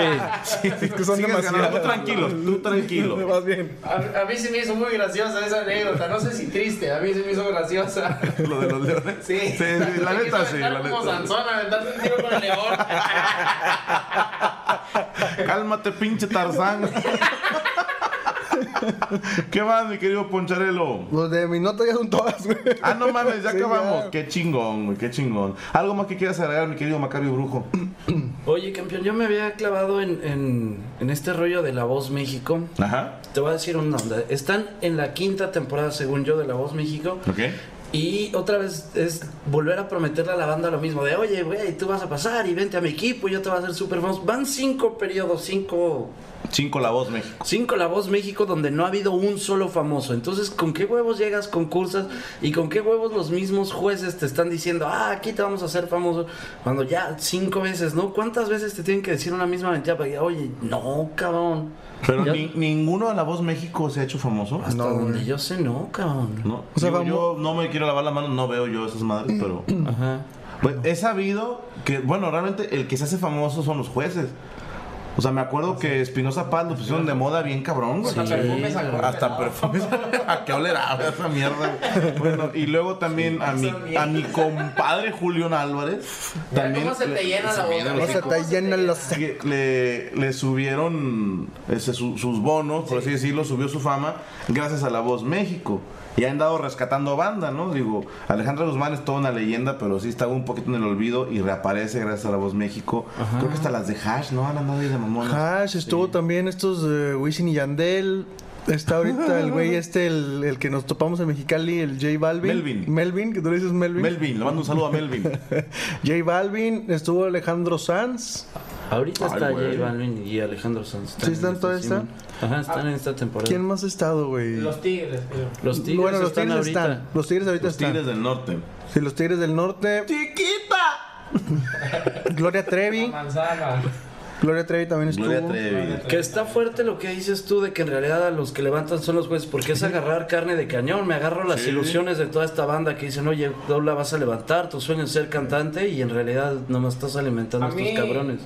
Sí, sí, que son. Tú tranquilo, tú tranquilo. Bien. A, a mí se me hizo muy graciosa esa anécdota. No sé si triste, a mí se me hizo graciosa. Lo de los leones. Sí, sí, sí, la neta sí. La como neta. Sansón, aventarte un tiro con el león. Cálmate, pinche Tarzán. ¿Qué más, mi querido Poncharelo? Los de mi nota ya son todas, güey. Ah, no mames, ya Sí, acabamos. ya. Qué chingón, güey, qué chingón. ¿Algo más que quieras agregar, mi querido Macario Brujo? Oye, campeón, yo me había clavado en, en, en este rollo de La Voz México. Ajá. Te voy a decir una onda. Están en la quinta temporada, según yo, de La Voz México. Ok. Y otra vez es volver a prometerle a la banda lo mismo, de oye, güey, tú vas a pasar y vente a mi equipo y yo te voy a hacer super famoso. Van cinco periodos, cinco Cinco La Voz México. Cinco La Voz México donde no ha habido un solo famoso. Entonces, ¿con qué huevos llegas, concursas y con qué huevos los mismos jueces te están diciendo, ah, aquí te vamos a hacer famoso? Cuando ya cinco veces, ¿no? ¿Cuántas veces te tienen que decir una misma mentira para que, oye, no, cabrón? Pero ni- ninguno de La Voz México se ha hecho famoso. Hasta donde yo sé, no, cabrón. No, O sea, Digo, yo no me quiero lavar las manos, no veo yo esas madres, pero... Ajá. Pues he sabido que, bueno, realmente el que se hace famoso son los jueces. O sea, me acuerdo que Espinosa Paz lo pusieron de moda bien cabrón, güey. Hasta perfume sacó. Hasta perfumes. ¿A qué olerá esa mierda? Bueno, y luego también a mi, mierda. a mi compadre Julián Álvarez. También cómo se te le- llena la boca. le- se te llenan los... le, le subieron ese, su- sus bonos, por así decirlo, subió su fama gracias a La Voz México. Y han dado rescatando banda, ¿no? Digo, Alejandra Guzmán es toda una leyenda, pero sí estaba un poquito en el olvido y reaparece gracias a La Voz México. Creo que hasta las de Hash, ¿no? Han andado ahí de mamonas. Hash, estuvo también estos de Wisin y Yandel. Está ahorita el güey este, el, el que nos topamos en Mexicali, el J Balvin. Melvin. Melvin, que tú le dices Melvin. Melvin, le mando un saludo a Melvin. J Balvin, estuvo Alejandro Sanz. Ahorita Ay, está güey. J Balvin y Alejandro Sanz. ¿Sí están en toda esta, esta? Simón. Ajá, están en esta temporada. ¿Quién más ha estado, güey? Los tigres, creo. Los tigres bueno, los están tigres ahorita. están. Los tigres ahorita Los están. Tigres del Norte. Sí, los tigres del norte. ¡Chiquita! Gloria Trevi. Manzana. Gloria Trevi también estuvo. Gloria Trevi. Que está fuerte lo que dices tú de que en realidad a los que levantan son los jueces, porque es agarrar carne de cañón. Me agarro las Sí. ilusiones de toda esta banda que dicen, oye, tú la vas a levantar, tu sueño es ser cantante y en realidad nomás estás alimentando a A estos mí- cabrones.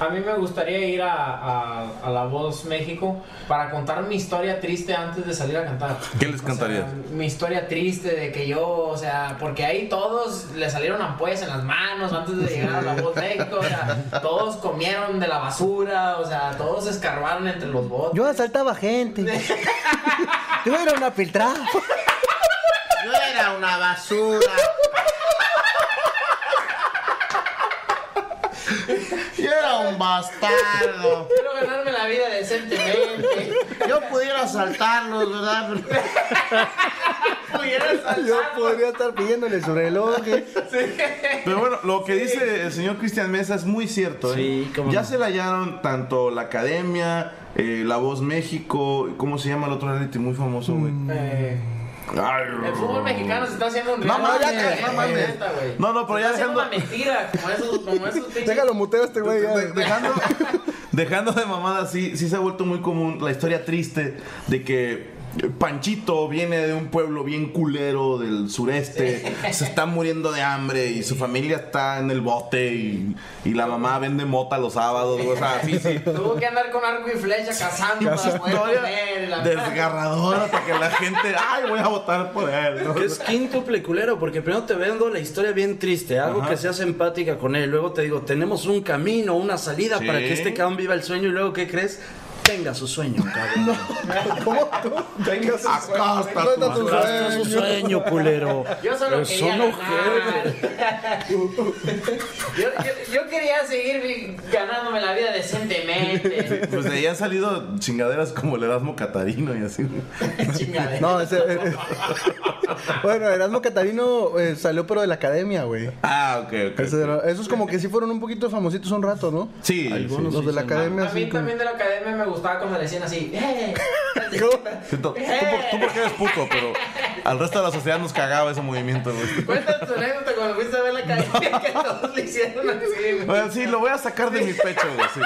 A mí me gustaría ir a, a- a La Voz México para contar mi historia triste antes de salir a cantar. ¿Qué les O sea, cantarías? mi historia triste de que yo, o sea, porque ahí todos le salieron ampollas en las manos antes de llegar a La Voz México, o sea, todos comieron de la basura, o sea, todos escarbaron entre los botes. Yo asaltaba gente. Yo era una filtrada. Yo era una basura. Yo era un bastardo. Quiero ganarme la vida decentemente. Yo pudiera asaltarlos, ¿verdad? Pudiera Yo podría estar pidiéndole su reloj. Pero bueno, lo que dice el señor Cristian Mesa es muy cierto. ¿eh? Sí, cómo ya no. se la hallaron tanto la Academia, eh, La Voz México, ¿cómo se llama el otro reality muy famoso, güey? Eh, Ay, el fútbol mexicano se está haciendo un No reality, mames, güey, no mames. neta, güey. No, no, pero Se ya está haciendo dejando- una mentira, como esos, como esos Déjalo muteo a este güey. ya. De- dejando, dejando de mamada, sí, sí se ha vuelto muy común la historia triste de que Panchito viene de un pueblo bien culero del sureste, se está muriendo de hambre y su familia está en el bote y, y la mamá vende mota los sábados, o sea, sí, sí. Tuvo que andar con arco y flecha cazando para poder Historia comer. la- desgarradora para que la gente, ay, voy a votar por él. ¿no? Es quíntuple culero, porque primero te vendo la historia bien triste, algo Ajá. que seas empática con él. Luego te digo, tenemos un camino, una salida Sí. para que este cabrón viva el sueño. Y luego, ¿qué crees? Tenga su sueño, cabrón. ¿Cómo? ¿Cómo? Venga, su Acá sueño. está ¿Dónde tu está su sueño? sueño, culero. Yo solo Eso quería no ganar. yo, yo- yo quería seguir ganándome la vida decentemente. Pues de ahí han salido chingaderas como el Erasmo Catarino y así. Chingadera. No, ese, eh, eh. bueno, Erasmo Catarino eh, salió pero de la academia, güey. Ah, ok, ok. Ese era- esos como que sí fueron un poquito famositos un rato, ¿no? Sí, Algunos sí. Los de la academia A mí sí. como- también de la academia me gustaba cuando le decían así. ¡Eh! Tú, tú por- tú porque eres puto, pero al resto de la sociedad nos cagaba ese movimiento, güey. Cuenta tu anécdota cuando fuiste a ver la academia que todos le hicieron así. güey. Bueno, sí, lo voy a sacar de mi pecho, güey. sí.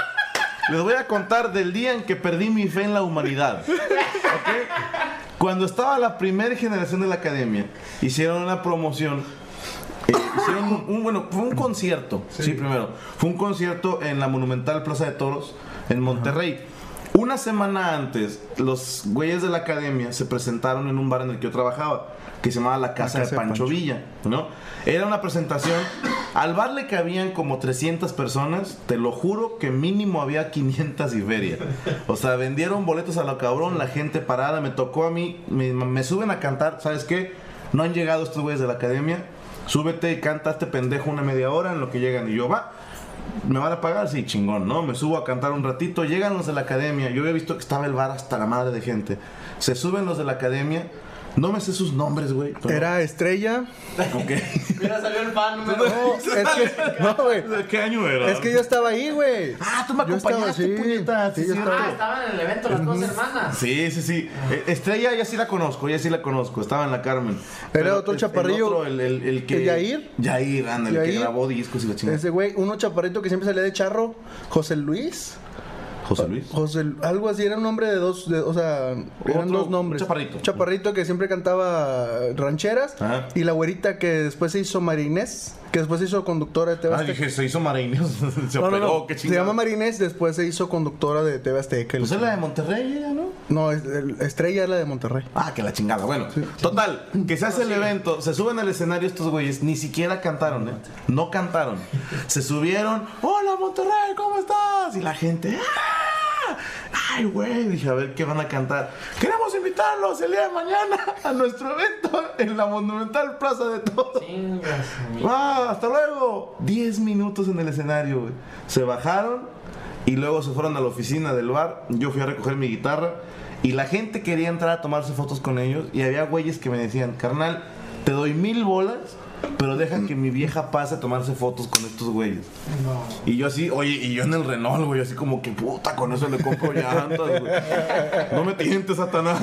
Les voy a contar del día en que perdí mi fe en la humanidad. ¿ok? Cuando estaba la primera generación de la academia, hicieron una promoción. eh, hicieron un, un- bueno, fue un concierto. Sí. primero. Fue un concierto en la Monumental Plaza de Toros, en Monterrey. Una semana antes, los güeyes de la academia se presentaron en un bar en el que yo trabajaba, que se llamaba La Casa, Casa de de Pancho, Pancho. Villa, ¿no? Era una presentación. Al bar le cabían como 300 personas. Te lo juro que mínimo había 500 y feria. O sea, vendieron boletos a lo cabrón, la gente parada. Me tocó a mí, me, me suben a cantar. ¿Sabes qué? No han llegado estos güeyes de la academia. Súbete y canta a este pendejo una media hora en lo que llegan. Y yo, va. ¿Me van a pagar? Sí, chingón, ¿no? Me subo a cantar un ratito. Llegan los de la academia. Yo había visto que estaba el bar hasta la madre de gente. Se suben los de la academia. No me sé sus nombres, güey. pero- Era Estrella. Ok. Mira, salió el fan número No, es que, no, güey. ¿De qué año era? Es que yo estaba ahí, güey. Ah, tú me Yo estaba, acompañaste, sí. puñeta. Sí, Sí, yo cierto. Ah, estaban en el evento las dos hermanas. Sí, sí, sí. Eh, Estrella, ya sí la conozco, ya sí la conozco. Estaba en la Carmen. Era otro el- chaparrillo. El, otro, el, el- el que. ¿El Yair? Yair, anda, el que Yair. grabó discos y la chingada. Ese güey, uno chaparrito que siempre salía de charro, José Luis. José Luis. José, algo así, era un nombre de dos, de- o sea, eran Otro, dos nombres. un chaparrito. Chaparrito que siempre cantaba rancheras. Ajá. Y la güerita que después se hizo Marinés, que después se hizo conductora de TV Ah, Azteca. dije, se hizo Marinés. se no, operó, no. qué Se chingada. llama Marinés, después se hizo conductora de TV Azteca. Pues es la de Monterrey, ¿no? No, es- el- Estrella es la de Monterrey. Ah, que la chingada. Bueno, total, que se hace el evento, se suben al escenario estos güeyes, ni siquiera cantaron, ¿eh? No cantaron. Se subieron, hola Monterrey, ¿cómo estás? Y la gente, ¡ah! Ay, güey, dije, a ver qué van a cantar. Queremos invitarlos el día de mañana a nuestro evento en la Monumental Plaza de Toros. Chingas, Ah, hasta luego. 10 minutos en el escenario, güey. Se bajaron y luego se fueron a la oficina del bar. Yo fui a recoger mi guitarra y la gente quería entrar a tomarse fotos con ellos. Y había güeyes que me decían, carnal, te doy mil bolas, pero deja que mi vieja pase a tomarse fotos con estos güeyes. Y yo así, oye, y yo en el Renault, güey, así como que puta, con eso le compro llantas, güey. No me tientes, Satanás.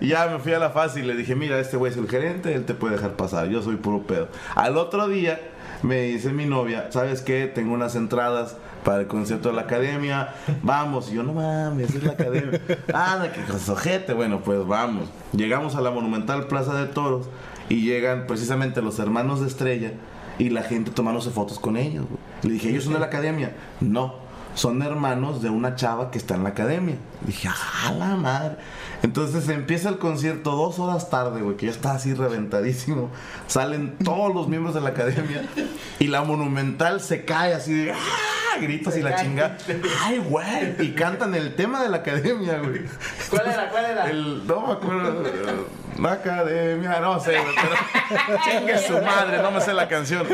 y ya me fui a la fácil y le dije, mira, este güey es el gerente, él te puede dejar pasar, yo soy puro pedo. Al otro día me dice mi novia, ¿sabes qué? Tengo unas entradas para el concierto de la academia, vamos. Y yo, no mames, es la academia. Anda, que cosojete. Bueno, pues vamos. Llegamos a la monumental Plaza de Toros y llegan precisamente los hermanos de Estrella y la gente tomándose fotos con ellos. Le dije, ¿ellos son de la academia? No, son hermanos de una chava que está en la academia. dije, ¡ah, la madre! Entonces empieza el concierto dos horas tarde, güey, que ya está así reventadísimo. Salen todos los miembros de la academia y la monumental se cae así de ¡ah! Gritos y la chinga. ¡Ay, güey! Y cantan el tema de la academia, güey. ¿Cuál era? ¿Cuál era? El, no me acuerdo. La academia, no sé, güey, pero chingue su madre, no me sé la canción.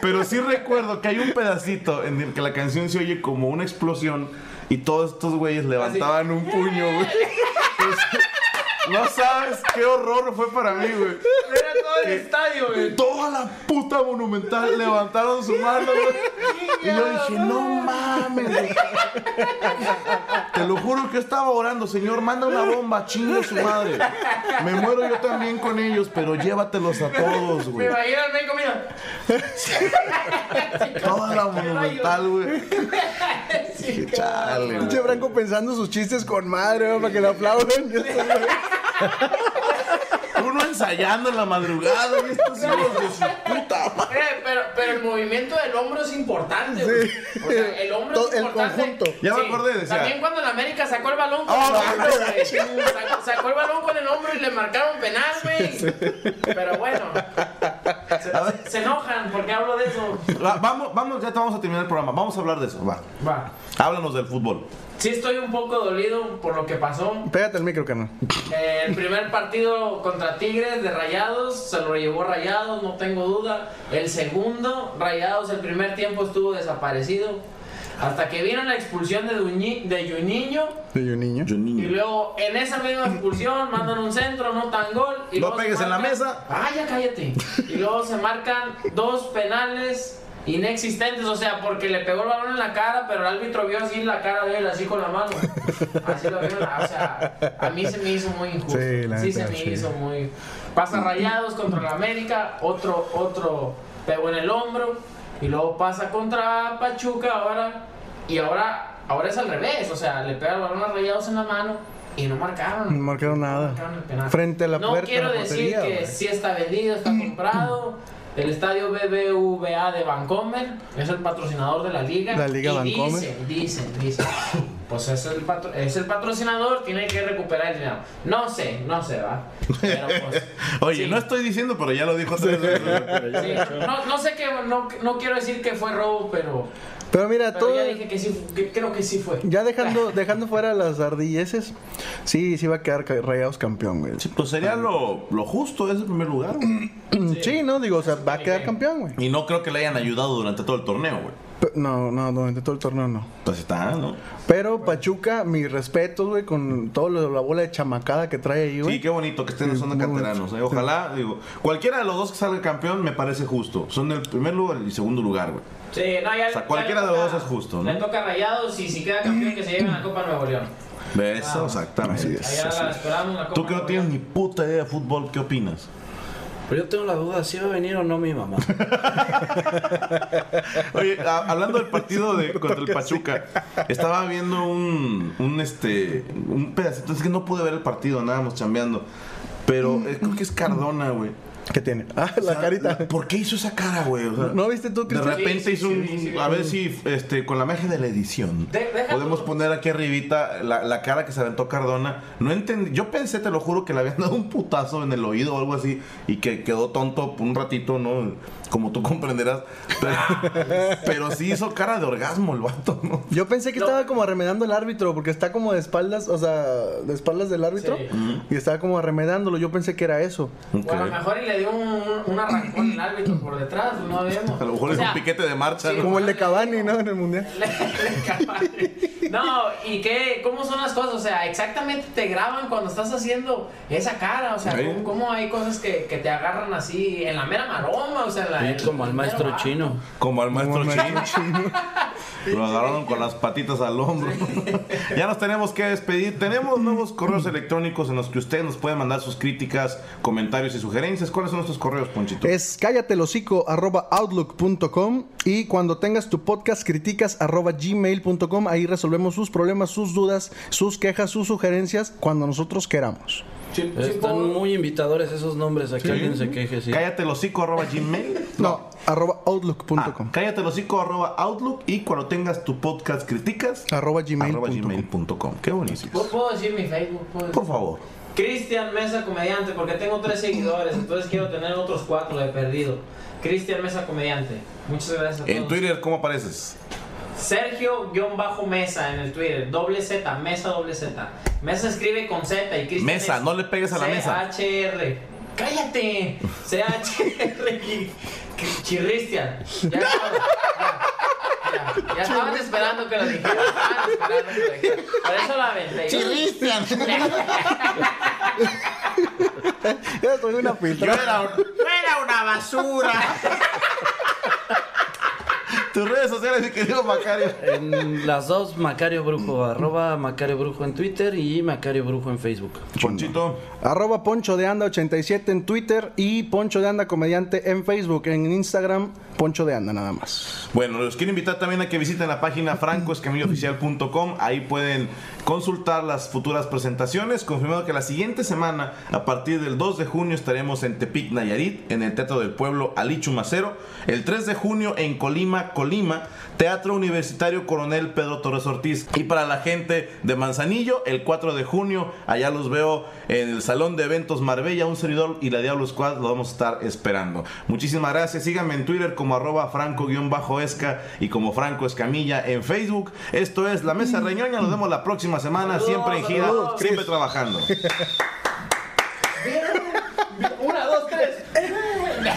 Pero sí recuerdo que hay un pedacito en el que la canción se oye como una explosión y todos estos güeyes levantaban un puño, güey. no sabes qué horror fue para mí, güey. Era todo el estadio, güey. Toda la puta monumental levantaron su mano, güey. Y yo dije, no mames, güey. Te lo juro que estaba orando, Señor, manda una bomba, chingo su madre. Me muero yo también con ellos, pero llévatelos a todos, Me güey. imagino al médico, mira. Toda la monumental, güey. Sí, Chale, güey. Pinche Franco pensando sus chistes con madre, güey, para que le aplauden. Uno ensayando en la madrugada, y estos hijos de su puta madre. Eh, pero, pero el movimiento del hombro es importante, güey. O sea, el hombro Todo- es el importante. conjunto. Ya me acordé, decía. También cuando el América sacó el balón con Oh, el hombro, güey. Sacó, sacó el balón con el hombro y le marcaron penal, güey. Pero bueno. Se, A ver. se- se enojan porque hablo de eso. Va- Vamos, vamos, ya te vamos a terminar el programa. Vamos a hablar de eso, va. Va. Háblanos del fútbol. Sí estoy un poco dolido por lo que pasó. Pégate el micro, carnal. Eh, el primer partido contra Tigres de Rayados se lo llevó Rayados, no tengo duda. El segundo, Rayados, el primer tiempo estuvo desaparecido. Hasta que vino la expulsión de, Duñi- de Juninho. Niño. Yo Y luego en esa misma expulsión mandan un centro, no tan gol. Y No luego pegues en la mesa. Ah, ya cállate. Y luego se marcan dos penales inexistentes, o sea, porque le pegó el balón en la cara, pero el árbitro vio así la cara de él, así con la mano. Así lo vio, o sea, a mí se me hizo muy injusto. Sí, la Sí, se me sí. hizo muy. Pasa Rayados contra el América, otro, otro pegó en el hombro, y luego pasa contra Pachuca ahora, y ahora, ahora es al revés, o sea, le pega el balón a Rayados en la mano. Y no marcaron. No marcaron nada. marcaron el penal. Frente a la no puerta quiero de la decir portería, que güey. sí está vendido, está comprado. El estadio BBVA de Vancomer es el patrocinador de la liga. La Liga y Vancomer. Dicen, dicen, dicen. Pues es el, patro- es el patrocinador, tiene que recuperar el dinero. No sé, no sé, va. Pero pues. Oye, sí. no estoy diciendo, pero ya lo dijo tres veces. Sí, No, no sé que, no, no quiero decir que fue robo, pero, Pero mira, pero todo. ya dije que sí, que creo que sí fue. Ya dejando, dejando fuera las ardilleces, sí, sí va a quedar rayados campeón, güey. Sí, pues sería lo, lo justo, es el primer lugar, güey. Sí, ¿no? Digo, o sea, va a quedar campeón, güey. Y no creo que le hayan ayudado durante todo el torneo, güey. Pe- No, no, durante todo el torneo no. Pues está, ¿no? Pero Pachuca, mi respeto, güey, con todo lo, la bola de chamacada que trae ahí, güey. Sí, qué bonito que estén Sí, de muy canteranos. bonito. ¿eh? Ojalá, digo, cualquiera de los dos que salga campeón me parece justo. Son el primer lugar y segundo lugar, güey. Sí, no, ya, O sea, cualquiera de los toca- dos es justo, ¿no? Le toca a rayados y si queda campeón que se lleven la Copa Nuevo León. Eso, exactamente. La esperamos la Copa Tú que no tienes ni puta idea de fútbol, ¿qué opinas? Pero yo tengo la duda, si va a venir o no mi mamá. Oye, a- hablando del partido de, contra el Pachuca, estaba viendo un, un este un pedacito, es que no pude ver el partido, andábamos chambeando. Pero eh, creo que es Cardona, güey. ¿Qué tiene? Ah, O la sea, carita. ¿Por qué hizo esa cara, güey? O sea, ¿No viste tú, De Cristian? repente Sí, sí, hizo un. sí, sí, a ver si este, con la magia de la edición De- deja podemos poner aquí arribita la, la cara que se aventó Cardona. No entendí. Yo pensé, te lo juro, que le habían dado un putazo en el oído o algo así y que quedó tonto por un ratito, ¿no? Como tú comprenderás. Pero, pero sí hizo cara de orgasmo el vato, ¿no? Yo pensé que No. estaba como arremedando al árbitro, porque está como de espaldas, o sea, de espaldas del árbitro, Sí. y estaba como arremedándolo. Yo pensé que era eso. Ok. O a lo mejor y le dio un, un, un arrancón el árbitro por detrás, no vemos. A lo mejor O es sea, un piquete de marcha, sí, ¿no? Como el de Cavani, ¿no? En el mundial. No, ¿y qué? ¿Cómo son las cosas? O sea, exactamente te graban cuando estás haciendo esa cara. O sea. ¿cómo, cómo hay cosas que, que te agarran así en la mera maroma? O sea, en la, Sí, en- como al el maestro mero chino. Como al maestro Como al chino. Lo agarraron con las patitas al hombro. ya nos tenemos que despedir. Tenemos nuevos correos electrónicos en los que ustedes nos pueden mandar sus críticas, comentarios y sugerencias. ¿Cuáles son nuestros correos, Ponchito? Es cállatelocico arroba outlook.com y cuando tengas tu podcast criticas arroba gmail.com ahí resolvemos sus problemas, sus dudas, sus quejas, sus sugerencias cuando nosotros queramos. Sí, sí, Están muy invitadores esos nombres. Aquí alguien se queje, sí. Cállate el hocico arroba gmail. No, arroba Ah, outlook.com. cállate el hocico arroba outlook y cuando tengas tu podcast criticas Arroba gmail.com. gmail.com. Qué buenísimo. ¿Puedo- ¿Puedo decir mi Facebook? ¿Puedo decir? Por favor. Cristian Mesa Comediante, porque tengo tres seguidores, entonces quiero tener otros cuatro de perdido. Cristian Mesa Comediante. Muchas gracias a todos. En Twitter, ¿cómo apareces? Sergio-Mesa en el Twitter, doble Z, Mesa doble Z. Mesa escribe con Z y Cristian. Mesa, es no le pegues a la mesa. CHR. ¡Cállate! CHR. Chirristian. Ya, ya, ya, ya estaban esperando que lo dijera. Estaban esperando que lo dijera. Por eso la aventé. Chirristian. Ya soy una filtra. era, una basura. Tus redes sociales, mi querido Macario. En las dos, Macario Brujo, arroba Macario Brujo en Twitter y Macario Brujo en Facebook. Ponchito. Arroba Poncho de Anda 87 en Twitter y Poncho de Anda Comediante en Facebook. En Instagram, Poncho de Anda nada más. Bueno, los quiero invitar también a que visiten la página francoescamillooficial.com. Ahí pueden consultar las futuras presentaciones. Confirmado que la siguiente semana, a partir del 2 de junio, estaremos en Tepic, Nayarit, en el Teatro del Pueblo Alichu Macero. El 3 de junio en Colima, Colima, Teatro Universitario Coronel Pedro Torres Ortiz. Y para la gente de Manzanillo, el 4 de junio, allá los veo en el Salón de Eventos Marbella, un servidor y la Diablo Squad lo vamos a estar esperando. Muchísimas gracias. Síganme en Twitter como arroba franco-esca y como Franco Escamilla en Facebook. Esto es La Mesa Reñoña. Nos vemos la próxima semana, siempre en gira, siempre trabajando. Una, dos, tres.